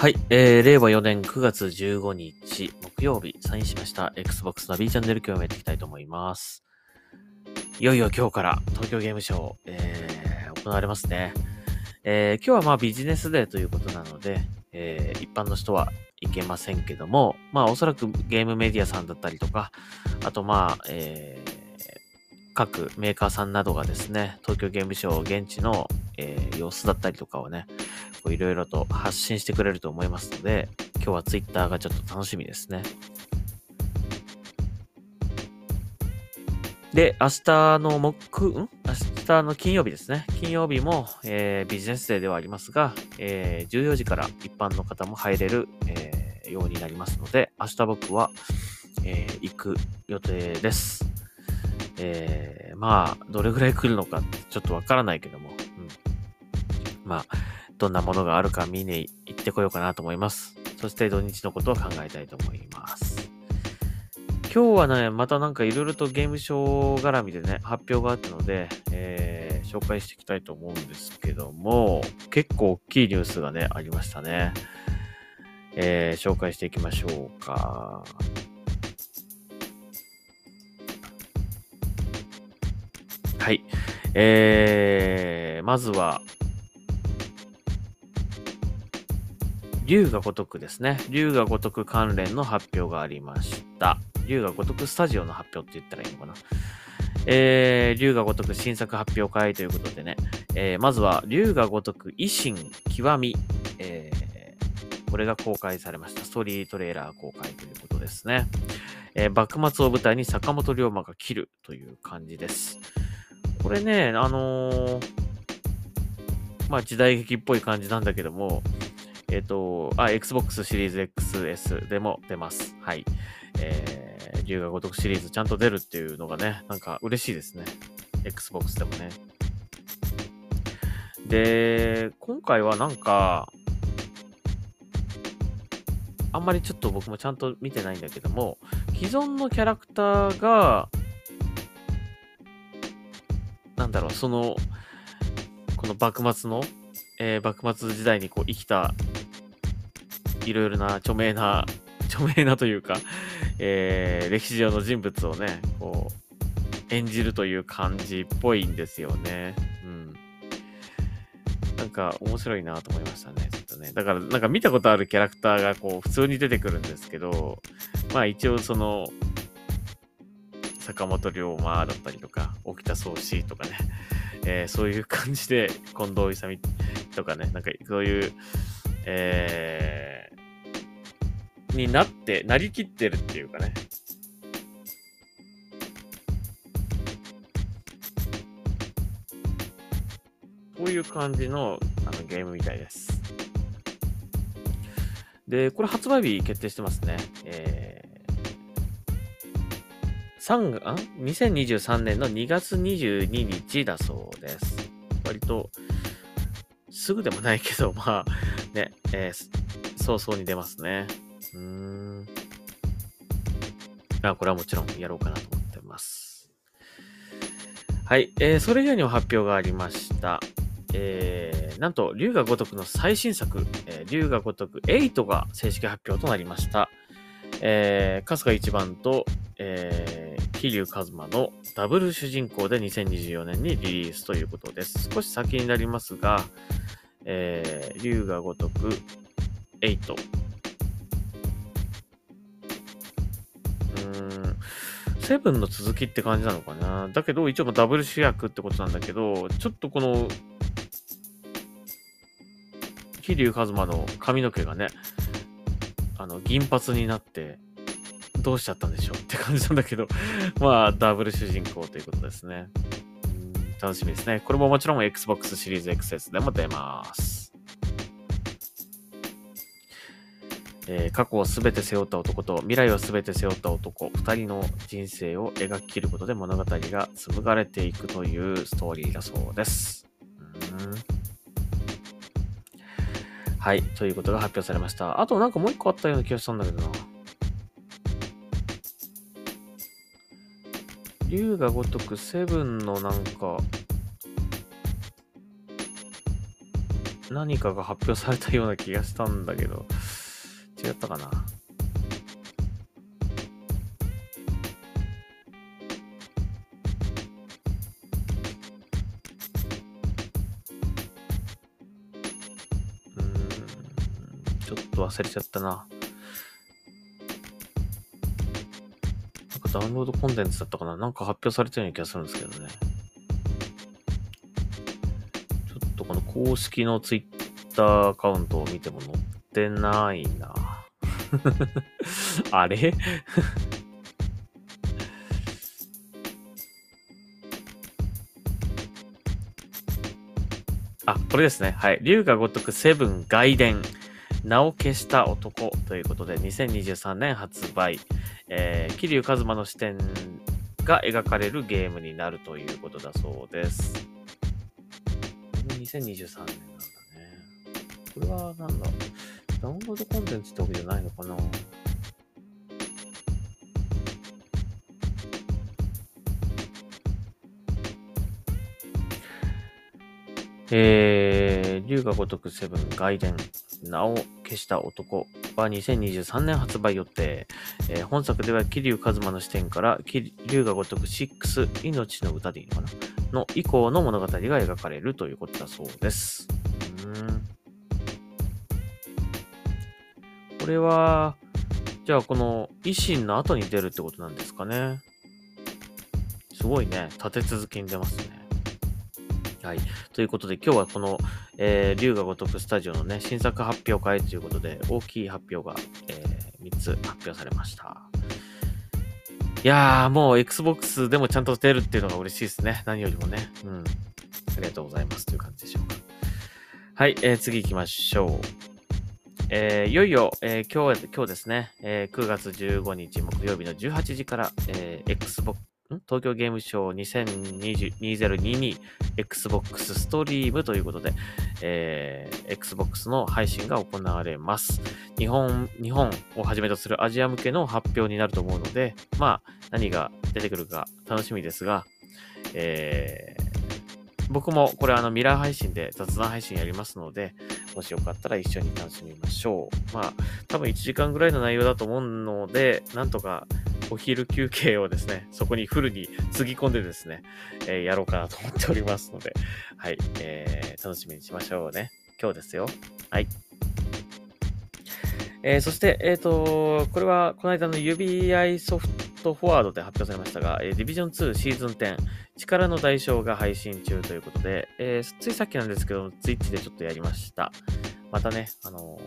はい、えー、令和4年9月15日木曜日サインしました Xbox ナビチャンネル今日もやっていきたいと思います。いよいよ今日から東京ゲームショウ、えー、行われますね。えー、今日はまあビジネスデーということなので、えー、一般の人は行けませんけども、まあおそらくゲームメディアさんだったりとか、あとまあ、えー、各メーカーさんなどがですね、東京ゲームショウ現地の、えー、様子だったりとかをね、いろいろと発信してくれると思いますので、今日はツイッターがちょっと楽しみですね。で、明日の木、ん？明日の金曜日ですね。金曜日も、えー、ビジネスデーではありますが、えー、14時から一般の方も入れる、えー、ようになりますので、明日僕は、えー、行く予定です。えー、まあ、どれぐらい来るのかってちょっとわからないけども、うん。まあ、どんなものがあるか見に行ってこようかなと思います。そして土日のことを考えたいと思います。今日はね、またなんかいろいろとゲームショー絡みでね、発表があったので、えー、紹介していきたいと思うんですけども、結構大きいニュースがね、ありましたね。えー、紹介していきましょうか。えー、まずは、龍が如くですね。龍が如く関連の発表がありました。龍が如くスタジオの発表って言ったらいいのかな。えー、龍が如く新作発表会ということでね、えー、まずは龍が如く維新極み、えー、これが公開されました。ストーリートレーラー公開ということですね。えー、幕末を舞台に坂本龍馬が切るという感じです。これね、あのー、まあ時代劇っぽい感じなんだけども、えっ、ー、と、あ、Xbox シリーズ XS でも出ます。はい。えー、龍が如くシリーズちゃんと出るっていうのがね、なんか嬉しいですね。Xbox でもね。で、今回はなんか、あんまりちょっと僕もちゃんと見てないんだけども、既存のキャラクターが、だろう、その、この幕末の、えー、幕末時代にこう生きたいろいろな著名な、著名なというか、えー、歴史上の人物をね、こう、演じるという感じっぽいんですよね。うん。なんか面白いなと思いましたね、ちょっとね。だから、なんか見たことあるキャラクターがこう、普通に出てくるんですけど、まあ一応その、坂本龍馬だったりとか、沖田総司とかね、えー、そういう感じで、近藤勇とかね、なんかそういう、えー、になって、なりきってるっていうかね。こういう感じのあのゲームみたいです。で、これ発売日決定してますね。えー、3が、2023年の2月22日だそうです。割と、すぐでもないけど、まあ、ね、えー、早々に出ますね。うーん。あ、これはもちろんやろうかなと思ってます。はい、えー、それ以外にも発表がありました。えー、なんと、龍が如くの最新作、えー、龍が如く8が正式発表となりました。えー、春日一番と、えー、桐生一馬のダブル主人公で2024年にリリースということです。少し先になりますが、えー、龍が如く8。うーん、セブンの続きって感じなのかな？だけど、一応ダブル主役ってことなんだけど、ちょっとこの、桐生一馬の髪の毛がね、あの、銀髪になって、どうしちゃったんでしょうって感じなんだけど、まあ、ダブル主人公ということですね。楽しみですね。これももちろん Xbox シリーズ XS でも出ます。えー、過去をすべて背負った男と未来をすべて背負った男、二人の人生を描き切ることで物語が紡がれていくというストーリーだそうです。はい、ということが発表されました。あとなんかもう一個あったような気がしたんだけどな。龍が如くセブンのなんか、何かが発表されたような気がしたんだけど、違ったかな？うん、ちょっと忘れちゃったな。ダウンロードコンテンツだったかな？なんか発表されたような気がするんですけどね。ちょっとこの公式のツイッターアカウントを見ても載ってないな。あれ？あ、これですね。はい。龍が如くセブン外伝。名を消した男ということで、2023年発売。えー、桐生一馬の視点が描かれるゲームになるということだそうです。これも2023年なんだね。これはなんだダウンロードコンテンツってわけじゃないのかな？えー、龍が如くセブン外伝、名を消した男は2023年発売予定。えー本作では桐生一馬の視点から、桐龍が如く6、命の歌でいいのかな？の以降の物語が描かれるということだそうです。うんこれは、じゃあこの維新の後に出るってことなんですかね？すごいね。立て続けに出ますね。はい。ということで今日はこの、えー、龍が如くスタジオのね、新作発表会ということで、大きい発表が、えー、3つ発表されました。いやー、もう Xbox でもちゃんと出るっていうのが嬉しいですね。何よりもね。うん。ありがとうございますという感じでしょうか。はい、えー、次行きましょう。えーいよいよ、えー今日、今日ですね、えー9月15日木曜日の18時から、えー Xbox、東京ゲームショー2020 2022 Xbox ストリームということで、えー Xbox の配信が行われます。日本、日本をはじめとするアジア向けの発表になると思うので、まあ、何が出てくるか楽しみですが、えー僕もこれあのミラー配信で雑談配信やりますので、もしよかったら一緒に楽しみましょう。まあ、多分1時間ぐらいの内容だと思うので、なんとかお昼休憩をですね、そこにフルにつぎ込んでですね、えーやろうかなと思っておりますので、はい、えー楽しみにしましょうね。今日ですよ。はい。えーそして、えっ、と、これはこの間の UBI ソフトフォワードで発表されましたが、えー、ディビジョン2シーズン10、力の代償が配信中ということで、えーついさっきなんですけど、ツイッチでちょっとやりました。またね、あの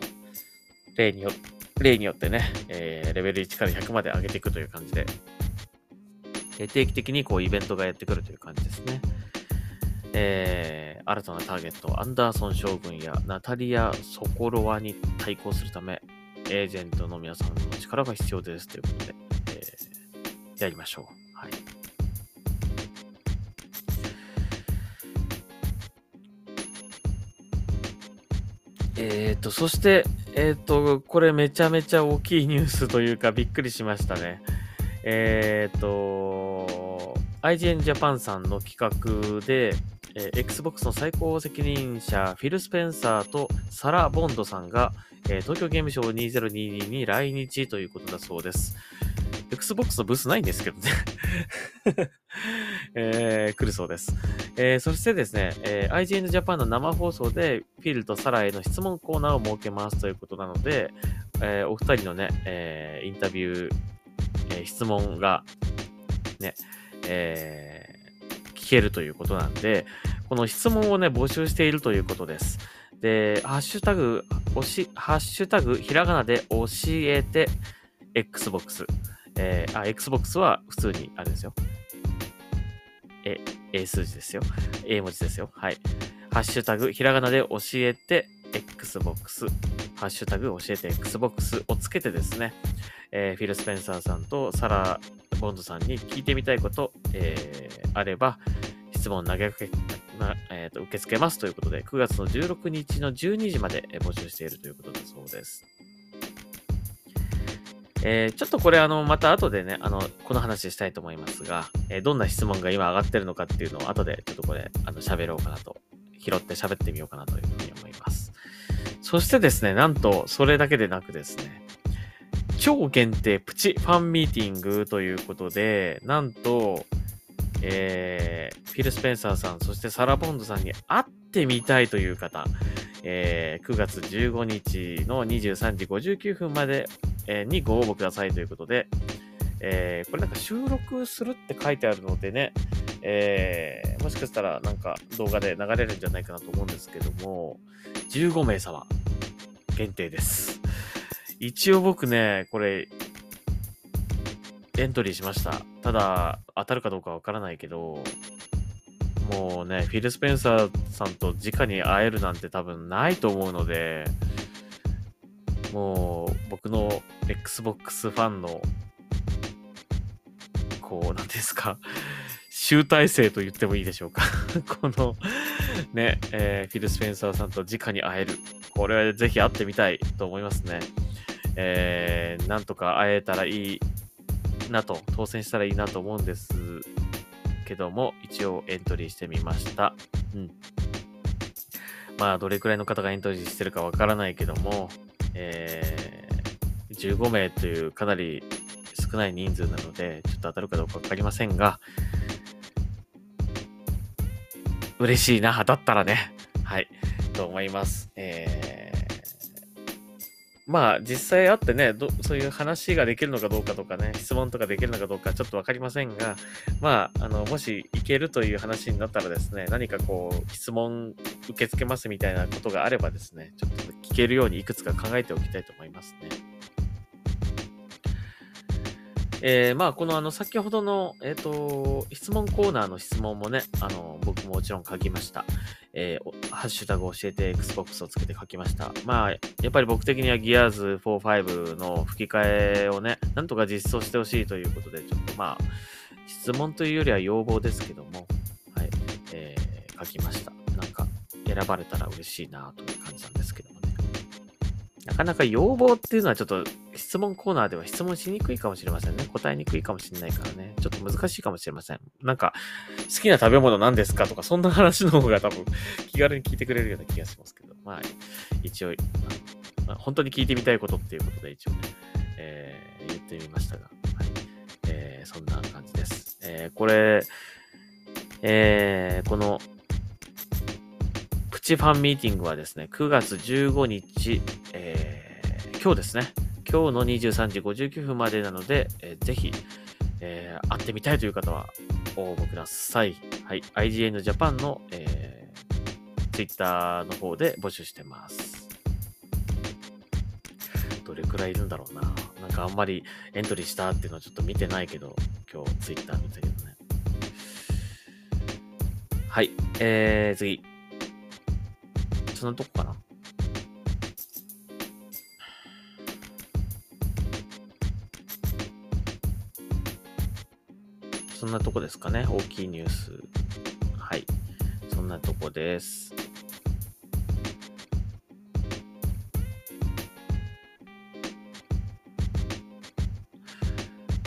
例によって例によってね、えーレベル1から100まで上げていくという感じで、えー定期的にこうイベントがやってくるという感じですね。えー新たなターゲット、アンダーソン将軍やナタリア・ソコロワに対抗するため、エージェントの皆さんの力が必要ですということで、えーやりましょう。はい。えーと、そして、えーと、これめちゃめちゃ大きいニュースというかびっくりしましたね。えーと、IGN Japan さんの企画で、えー Xbox の最高責任者フィル・スペンサーとサラ・ボンドさんが、えー東京ゲームショウ2022に来日ということだそうです。Xbox のブースないんですけどね。えー来るそうです。えーそしてですね、えー IGN Japan の生放送でフィールとサラへの質問コーナーを設けますということなので、えーお二人のね、えーインタビュー、えー質問がね、えー聞けるということなんで、この質問をね、募集しているということです。で、ハッシュタグ、おし、ハッシュタグ、ひらがなで教えて、Xbox。えーあ、Xbox は普通に、あれですよ。え、A 数字ですよ。A 文字ですよ。はい。ハッシュタグ、ひらがなで教えて、Xbox。ハッシュタグ、教えて Xbox をつけてですね、えーフィル・スペンサーさんとサラ・ボンドさんに聞いてみたいこと、えーあれば、質問投げかけ、なえーと受け付けますということで、9月の16日の12時まで募集しているということだそうです。えーちょっとこれあの、また後でね、あの、この話したいと思いますが、えーどんな質問が今上がってるのかっていうのを後でちょっとこれ、あの、喋ろうかなと、拾って喋ってみようかなというふうに思います。そしてですね、なんと、それだけでなくですね、超限定プチファンミーティングということで、なんと、えー、フィル・スペンサーさん、そしてサラ・ボンドさんに会ってみたいという方、えー、9月15日の23時59分まで、えー、にご応募くださいということで、えー、これなんか収録するって書いてあるのでね、えー、もしかしたらなんか動画で流れるんじゃないかなと思うんですけども、15名様限定です。一応僕ね、これ、エントリーしました。ただ、当たるかどうかわからないけど、もうね、フィル・スペンサーさんと直に会えるなんて多分ないと思うので、もう僕の Xbox ファンの、こう、なんですか、集大成と言ってもいいでしょうか この、ね、えー、フィル・スペンサーさんと直に会える。これはぜひ会ってみたいと思いますね。えー、なんとか会えたらいいなと、当選したらいいなと思うんですけども、一応エントリーしてみました。うん。まあ、どれくらいの方がエントリーしてるかわからないけども、えー、15名というかなり少ない人数なので、ちょっと当たるかどうかわかりませんが、嬉しいな、当たったらね。はい。と思います。えまあ、実際会ってねどそういう話ができるのかどうかとかね、質問とかできるのかどうかちょっとわかりませんが、まあ、あの、もし行けるという話になったらですね、何かこう、質問受け付けますみたいなことがあればですね、ちょっと聞けるようにいくつか考えておきたいと思いますね。えー、まあ、このあの、先ほどの、えっ、ー、と、質問コーナーの質問もね、あの、僕ももちろん書きました。えー、ハッシュタグ教えて Xbox をつけて書きました。まあ、やっぱり僕的には Gears 4、5の吹き替えをね、なんとか実装してほしいということで、ちょっとまあ、質問というよりは要望ですけども、はい、えー、書きました。なんか、選ばれたら嬉しいなという感じなんですけどもね。なかなか要望っていうのはちょっと質問コーナーでは質問しにくいかもしれませんね。答えにくいかもしれないからね。ちょっと難しいかもしれません。なんか、好きな食べ物何ですかとか、そんな話の方が多分気軽に聞いてくれるような気がしますけど。まあ、一応、まあ、本当に聞いてみたいことっていうことで一応ね、えー、言ってみましたが、はい。えー、そんな感じです。えー、これ、えー、この、プチファンミーティングはですね、9月15日、えー、今日ですね、今日の23時59分までなので、えー、ぜひ、えー、会ってみたいという方は応募ください。はい。IGN Japan の、えー、Twitter の方で募集してます。どれくらいいるんだろうな。なんかあんまりエントリーしたっていうのはちょっと見てないけど、今日 Twitter 見たけどね。はい。えー、次。そんなとこかななとこですかね。大きいニュース。はい。そんなとこです。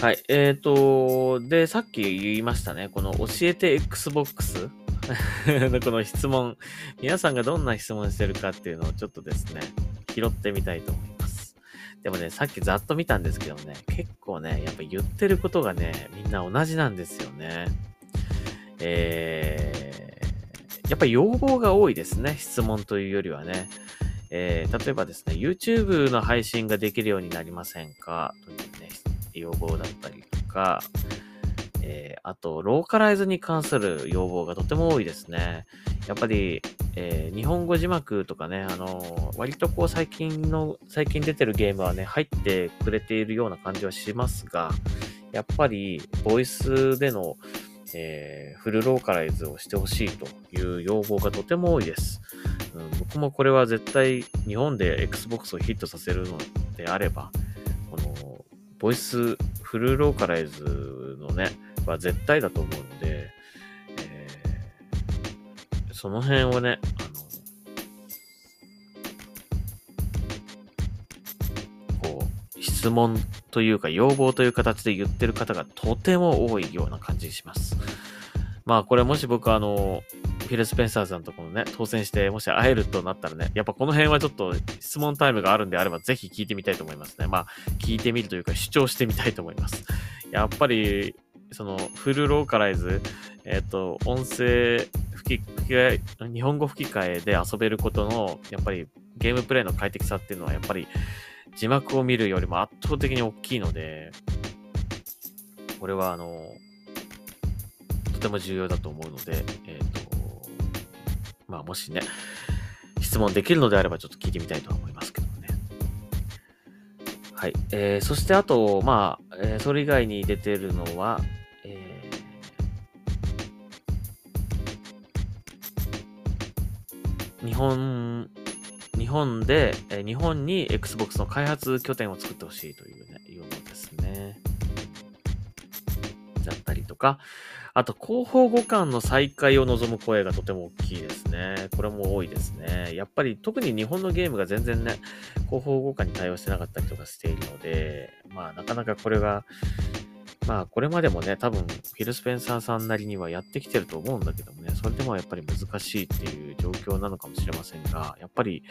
はい。えっ、ー、と、で、さっき言いましたね。この教えて Xbox の この質問。皆さんがどんな質問してるかっていうのをちょっとですね、拾ってみたいと思います。でもね、さっきざっと見たんですけどね、結構ね、やっぱ言ってることがね、みんな同じなんですよね。えー、やっぱ要望が多いですね、質問というよりはね。えー、例えばですね、YouTube の配信ができるようになりませんか？というね、要望だったりとか、えー、あと、ローカライズに関する要望がとても多いですね。やっぱり、えー、日本語字幕とかね、あのー、割とこう最近の、最近出てるゲームはね、入ってくれているような感じはしますが、やっぱり、ボイスでの、えー、フルローカライズをしてほしいという要望がとても多いです、うん。僕もこれは絶対日本で Xbox をヒットさせるのであれば、この、ボイスフルローカライズのね、は絶対だと思うので、その辺をね、あの、こう、質問というか要望という形で言ってる方がとても多いような感じします。まあこれもし僕あの、フィル・スペンサーさんとこのね、当選してもし会えるとなったらね、やっぱこの辺はちょっと質問タイムがあるんであればぜひ聞いてみたいと思いますね。まあ、聞いてみるというか主張してみたいと思います。やっぱり、そのフルローカライズ、えっ、ー、と、音声吹き替え、日本語吹き替えで遊べることの、やっぱりゲームプレイの快適さっていうのは、やっぱり字幕を見るよりも圧倒的に大きいので、これはあの、とても重要だと思うので、えっ、ー、と、まあもしね、質問できるのであればちょっと聞いてみたいと思いますけどね。はい。えー、そしてあと、まあ、えー、それ以外に出てるのは、日本、日本で、え、日本に Xbox の開発拠点を作ってほしいというね、いうのですね。だったりとか、あと、広報互換の再開を望む声がとても大きいですね。これも多いですね。やっぱり特に日本のゲームが全然ね、広報互換に対応してなかったりとかしているので、まあなかなかこれが、まあこれまでもね、多分フィル・スペンサーさんなりにはやってきてると思うんだけどもね、それでもやっぱり難しいっていう状況なのかもしれませんが、やっぱり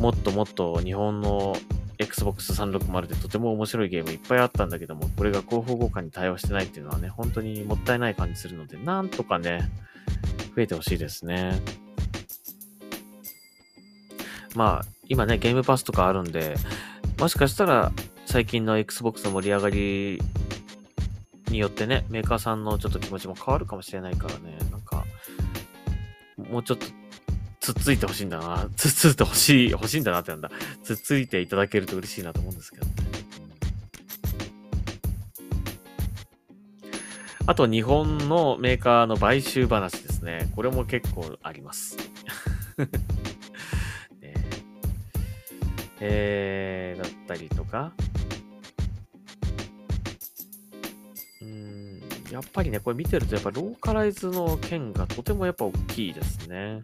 もっともっと日本の Xbox 360でとても面白いゲームいっぱいあったんだけども、これが広報互換に対応してないっていうのはね、本当にもったいない感じするので、なんとかね、増えてほしいですね。まあ、今ね、ゲームパスとかあるんで、もしかしたら最近の Xbox の盛り上がりによってね、メーカーさんのちょっと気持ちも変わるかもしれないからね、なんか、もうちょっとつっついてほしいんだな。つっついてほしい、欲しいんだなってなんだ。つっついていただけると嬉しいなと思うんですけどね。あと、日本のメーカーの買収話ですね。これも結構あります。ね、えー、だったりとか。やっぱりね、これ見てると、やっぱローカライズの件がとてもやっぱ大きいですね。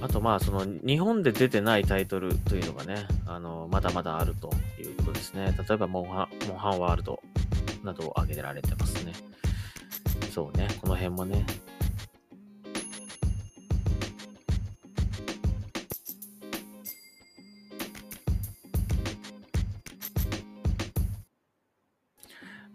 あとまあその日本で出てないタイトルというのがね、あの、まだまだあるということですね。例えばモンハン、モンハンワールドなどを挙げられてますね。そうね、この辺もね。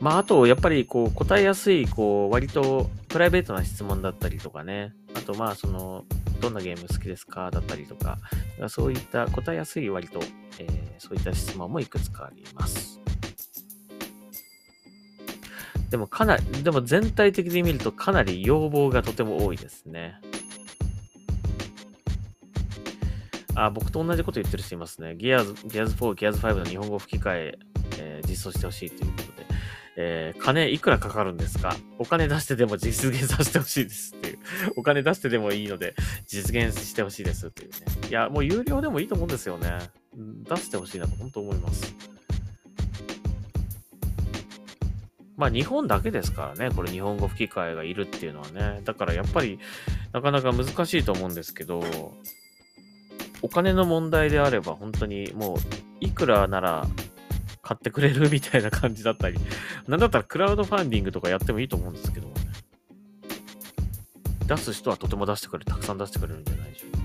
まあ、あと、やっぱり、こう、答えやすい、こう、割と、プライベートな質問だったりとかね。あと、まあ、その、どんなゲーム好きですかだったりとか、そういった答えやすい割と、えー、そういった質問もいくつかあります。でもかなり、でも全体的に見るとかなり要望がとても多いですね。あ、僕と同じこと言ってる人いますね。ギアーズ、ギアーズ4、ギアーズ5の日本語吹き替え、えー、実装してほしいという。えー、金いくらかかるんですか？お金出してでも実現させてほしいですっていう。お金出してでもいいので、実現してほしいですっていうね。いや、もう有料でもいいと思うんですよね。出してほしいなと本当思います。まあ日本だけですからね、これ日本語吹き替えがいるっていうのはね。だからやっぱりなかなか難しいと思うんですけど、お金の問題であれば本当にもういくらなら買ってくれるみたいな感じだったり、なんだったらクラウドファンディングとかやってもいいと思うんですけどね。出す人はとても出してくれる、たくさん出してくれるんじゃないでしょうか。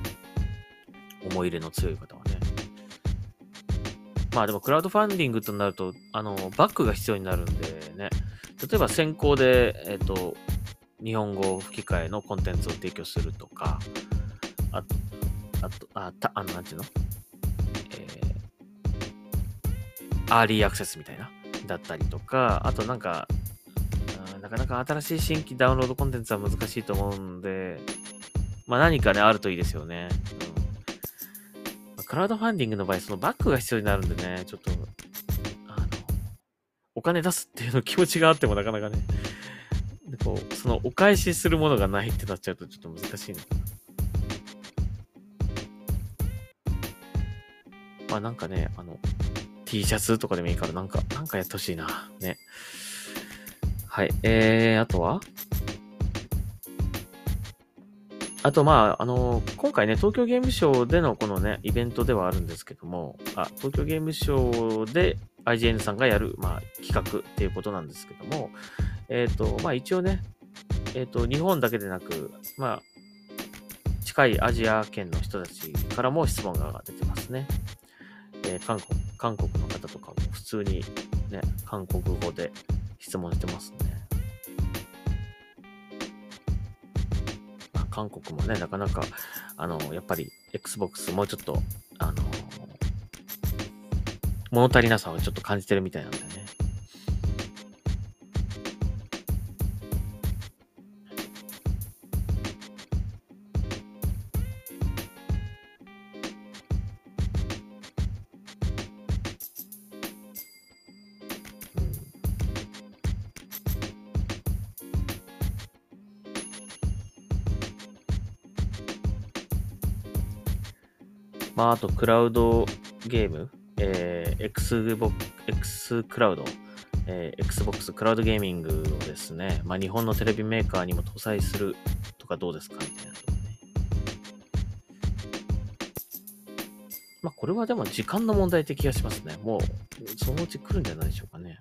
思い入れの強い方はね。まあでもクラウドファンディングとなると、あの、バックが必要になるんでね。例えば先行で、えっ、ー、と、日本語吹き替えのコンテンツを提供するとか、あと、あと、あ、た、あの、なんていうの？アーリーアクセスみたいな、だったりとか、あとなんか、なかなか新しい新規ダウンロードコンテンツは難しいと思うんで、まあ何かね、あるといいですよね。うん、クラウドファンディングの場合、そのバックが必要になるんでね、ちょっと、あの、お金出すっていうの気持ちがあってもなかなかね、こう、そのお返しするものがないってなっちゃうとちょっと難しいのかな。まあなんかね、あの、T シャツとかでもいいからなんか、なんかやってほしいな。ね。はい。えー、あとは？あと、まあ、あの、今回ね、東京ゲームショウでのこのね、イベントではあるんですけども、あ、東京ゲームショウで IGN さんがやる、まあ、企画っていうことなんですけども、えっ、と、まあ一応ね、えっ、と、日本だけでなく、まあ、近いアジア圏の人たちからも質問が出てますね。えー、韓国、韓国の方とかも普通にね、韓国語で質問してますね。まあ、韓国もね、なかなか、あの、やっぱり Xbox もうちょっと、あの、物足りなさをちょっと感じてるみたいなんでね。まあ、あと、クラウドゲーム、えー、Xbox、X クラウド、えー、Xbox クラウドゲーミングをですね、まあ、日本のテレビメーカーにも搭載するとかどうですかみたいなとこね。まあ、これはでも時間の問題って気がしますね。もう、そのうち来るんじゃないでしょうかね。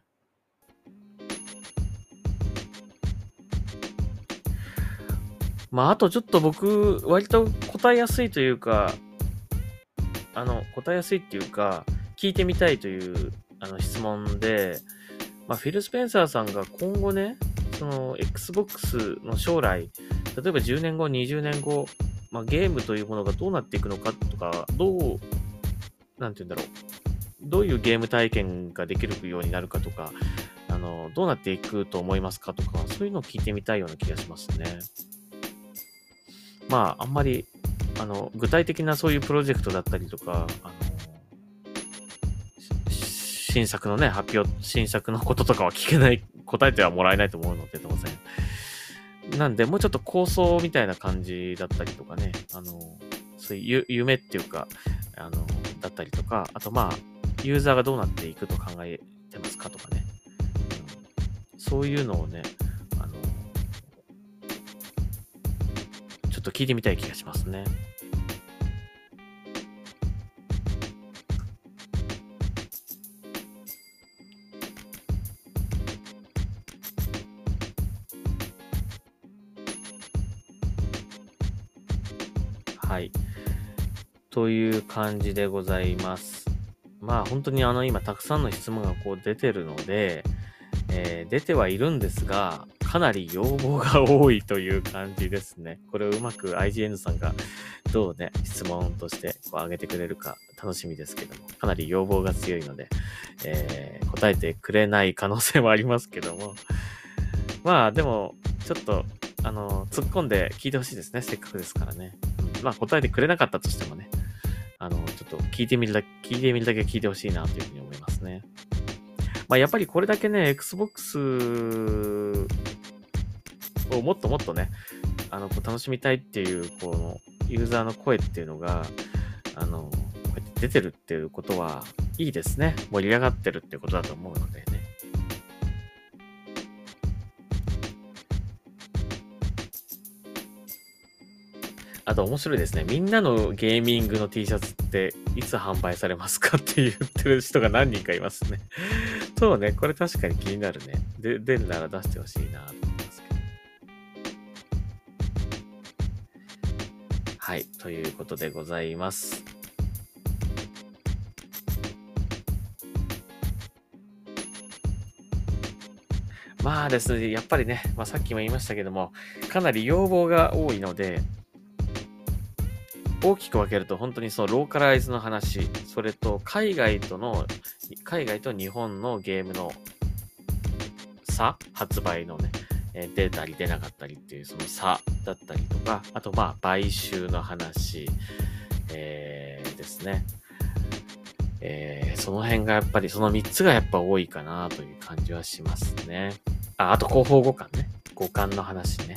まあ、あとちょっと僕、割と答えやすいというか、あの、答えやすいっていうか、聞いてみたいというあの質問で、まあ、フィル・スペンサーさんが今後ね、その Xbox の将来、例えば10年後、20年後、まあ、ゲームというものがどうなっていくのかとか、どう、なんて言うんだろう。どういうゲーム体験ができるようになるかとか、あの、どうなっていくと思いますかとか、そういうのを聞いてみたいような気がしますね。まあ、あんまりあの、具体的なそういうプロジェクトだったりとか、あの、新作のね、発表、新作のこととかは聞けない、答えてはもらえないと思うので、当然。なんで、もうちょっと構想みたいな感じだったりとかね、あの、そういう夢っていうか、あの、だったりとか、あとまあ、ユーザーがどうなっていくと考えてますかとかね、うん、そういうのをね、と聞いてみたい気がしますね。はい。という感じでございます。まあ本当にあの今たくさんの質問がこう出てるので、えー、出てはいるんですが、かなり要望が多いという感じですね。これをうまく IGN さんがどうね、質問としてこう上げてくれるか楽しみですけども、かなり要望が強いので、えー、答えてくれない可能性もありますけども、まあでも、ちょっと、あの、突っ込んで聞いてほしいですね。せっかくですからね。まあ答えてくれなかったとしてもね、あの、ちょっと聞いてみるだけ、聞いてみるだけ聞いてほしいなというふうに思いますね。まあやっぱりこれだけね、Xbox をもっともっとね、あの、こう楽しみたいっていう、この、ユーザーの声っていうのが、あの、こうやって出てるっていうことは、いいですね。盛り上がってるってことだと思うのでね。あと面白いですね。みんなのゲーミングの T シャツっていつ販売されますかって言ってる人が何人かいますね。そうね、これ確かに気になるね。で、出るなら出してほしいなはい、ということでございます。まあですね、やっぱりね、まあ、さっきも言いましたけども、かなり要望が多いので、大きく分けると本当にそのローカライズの話、それと海外との、海外と日本のゲームの差、発売のね、え出たり出なかったりっていうその差だったりとか、あとまあ買収の話、えー、ですね。えー、その辺がやっぱりその3つがやっぱ多いかなという感じはしますね。あ、あと広報互換ね。互換の話ね。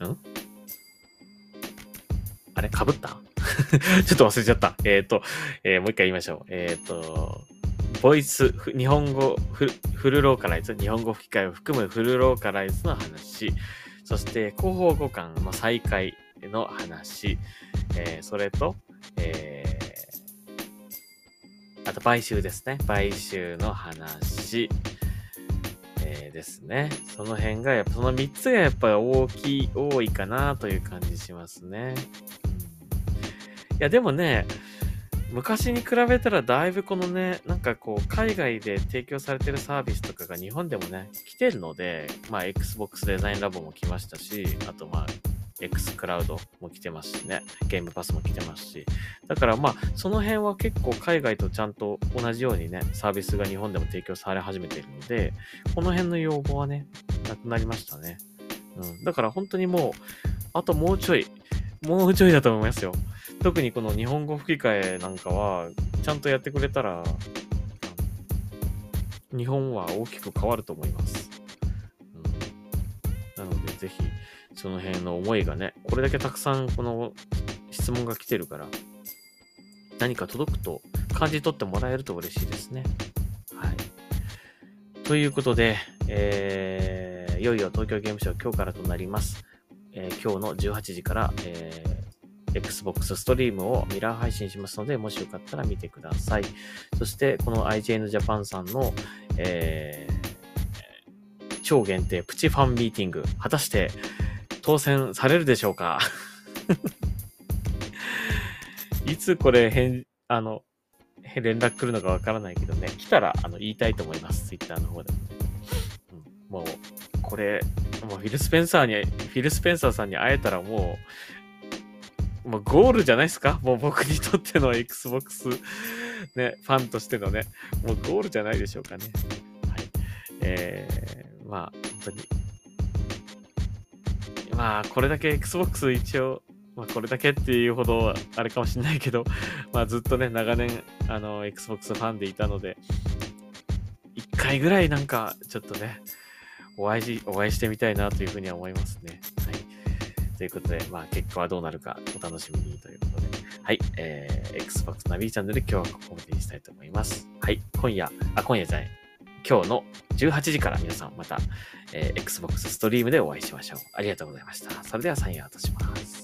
うんあれ？かぶった？ちょっと忘れちゃった。えっ、ー、と、えー、もう一回言いましょう。えっ、ー、と、ボイス、日本語フ、ルローカライズ、日本語吹き替えを含むフルローカライズの話、そして広報互換の再開の話、えー、それと、えーあと買収ですね。買収の話。えー、ですね。その辺が、やっぱその3つがやっぱり大きい、多いかなという感じしますね。いや、でもね、昔に比べたらだいぶこのね、なんかこう、海外で提供されてるサービスとかが日本でもね、来てるので、まあ、Xbox デザインラボも来ましたし、あとまあ、X クラウドも来てますしね、ゲームパスも来てますし、だからまあ、その辺は結構海外とちゃんと同じようにね、サービスが日本でも提供され始めているので、この辺の要望はね、なくなりましたね。うん。だから本当にもう、あともうちょい、もうちょいだと思いますよ。特にこの日本語吹き替えなんかは、ちゃんとやってくれたら、日本は大きく変わると思います。うん、なので、ぜひ、その辺の思いがね、これだけたくさんこの質問が来てるから、何か届くと感じ取ってもらえると嬉しいですね。はい。ということで、えー、いよいよ東京ゲームショウ今日からとなります。えー、今日の18時から、えー、Xbox ストリームをミラー配信しますので、もしよかったら見てください。そして、この IGN Japan さんの、えー、超限定プチファンミーティング、果たして当選されるでしょうか？いつこれ返、あの、連絡来るのかわからないけどね、来たらあの言いたいと思います。Twitter の方でも。うん、もう、これ、もうフィル・スペンサーに、フィル・スペンサーさんに会えたらもう、もうゴールじゃないですか？もう僕にとっての Xbox ね、ファンとしてのね、もうゴールじゃないでしょうかね。はい。えー、まあ、本当に。まあ、これだけ Xbox 一応、まあ、これだけっていうほどあれかもしれないけど、まあ、ずっとね、長年、あの、Xbox ファンでいたので、一回ぐらいなんか、ちょっとね、お会いし、お会いしてみたいなというふうには思いますね。はい。ということで、まあ、結果はどうなるかお楽しみにということで。はい。えー、Xbox ナビチャンネル今日はここまでにしたいと思います。はい。今夜、あ、今夜じゃない。今日の18時から皆さんまた、えー、Xbox ストリームでお会いしましょう。ありがとうございました。それではサインアウトします。